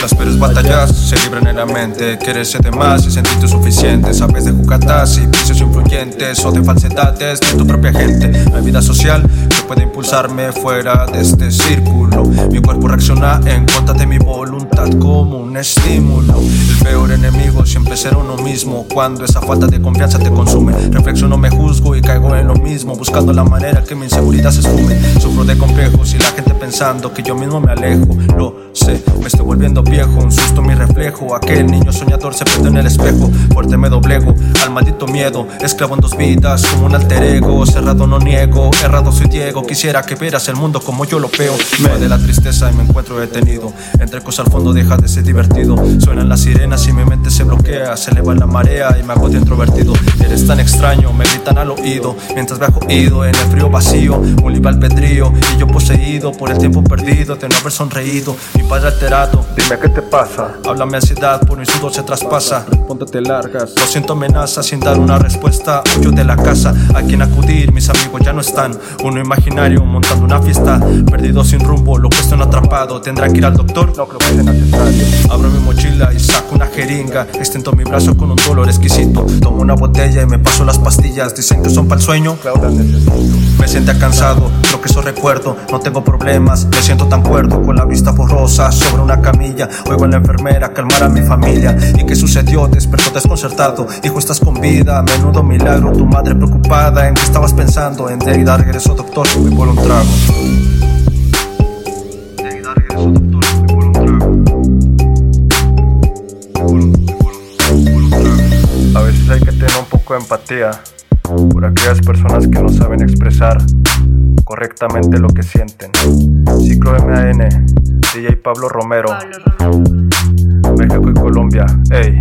Las peores batallas se libran en la mente. Quieres ser de más y sentirte suficiente. Sabes de jugatas y vicios influyentes o de falsedades de tu propia gente. La vida social que puede impulsarme fuera de este círculo. Mi cuerpo reacciona en contra de mi voluntad estímulo. El peor enemigo siempre será uno mismo. Cuando esa falta de confianza te consume, reflexiono, me juzgo y caigo en lo mismo. Buscando la manera que mi inseguridad se esfume. Sufro de complejos y la gente pensando que yo mismo me alejo. Lo sé, me estoy volviendo viejo. Un susto mi reflejo. Aquel niño soñador se prende en el espejo. Fuerte me doblego al maldito miedo. Esclavo en dos vidas como un alter ego. Cerrado no niego, errado soy Diego. Quisiera que vieras el mundo como yo lo veo. Me de la tristeza y me encuentro detenido. Entre cosas al fondo deja de ser divertido. Suenan las sirenas y mi mente se bloquea. Se eleva la marea y me hago introvertido. Eres tan extraño, me gritan al oído. Mientras viajo ido en el frío vacío. Un libre albedrío y yo poseído por el tiempo perdido de no haber sonreído. Mi padre alterado, dime qué te pasa. Háblame ansiedad, por mi sudor se traspasa. Póntate largas. Lo siento amenaza sin dar una respuesta. Huyo de la casa, a quien acudir, mis amigos ya no están. Uno imaginario montando una fiesta. Perdido sin rumbo, lo cuestiono atrapado. ¿Tendrá que ir al doctor? No creo que sea necesario. Abro mi mochila y saco una jeringa. Extendo mi brazo con un dolor exquisito. Tomo una botella y me paso las pastillas. Dicen que son para el sueño. Me siento cansado, creo que eso recuerdo. No tengo problemas, me siento tan cuerdo. Con la vista borrosa sobre una camilla. Oigo a la enfermera calmar a mi familia. ¿Y qué sucedió? Despertó desconcertado. Hijo, estás con vida. Menudo milagro. Tu madre preocupada. ¿En qué estabas pensando? En Derrida regresó, doctor. Me por un trago. Hay que tener un poco de empatía por aquellas personas que no saben expresar correctamente lo que sienten. Ciclo MAN, DJ Pablo Romero, Pablo Romero. México y Colombia. Ey.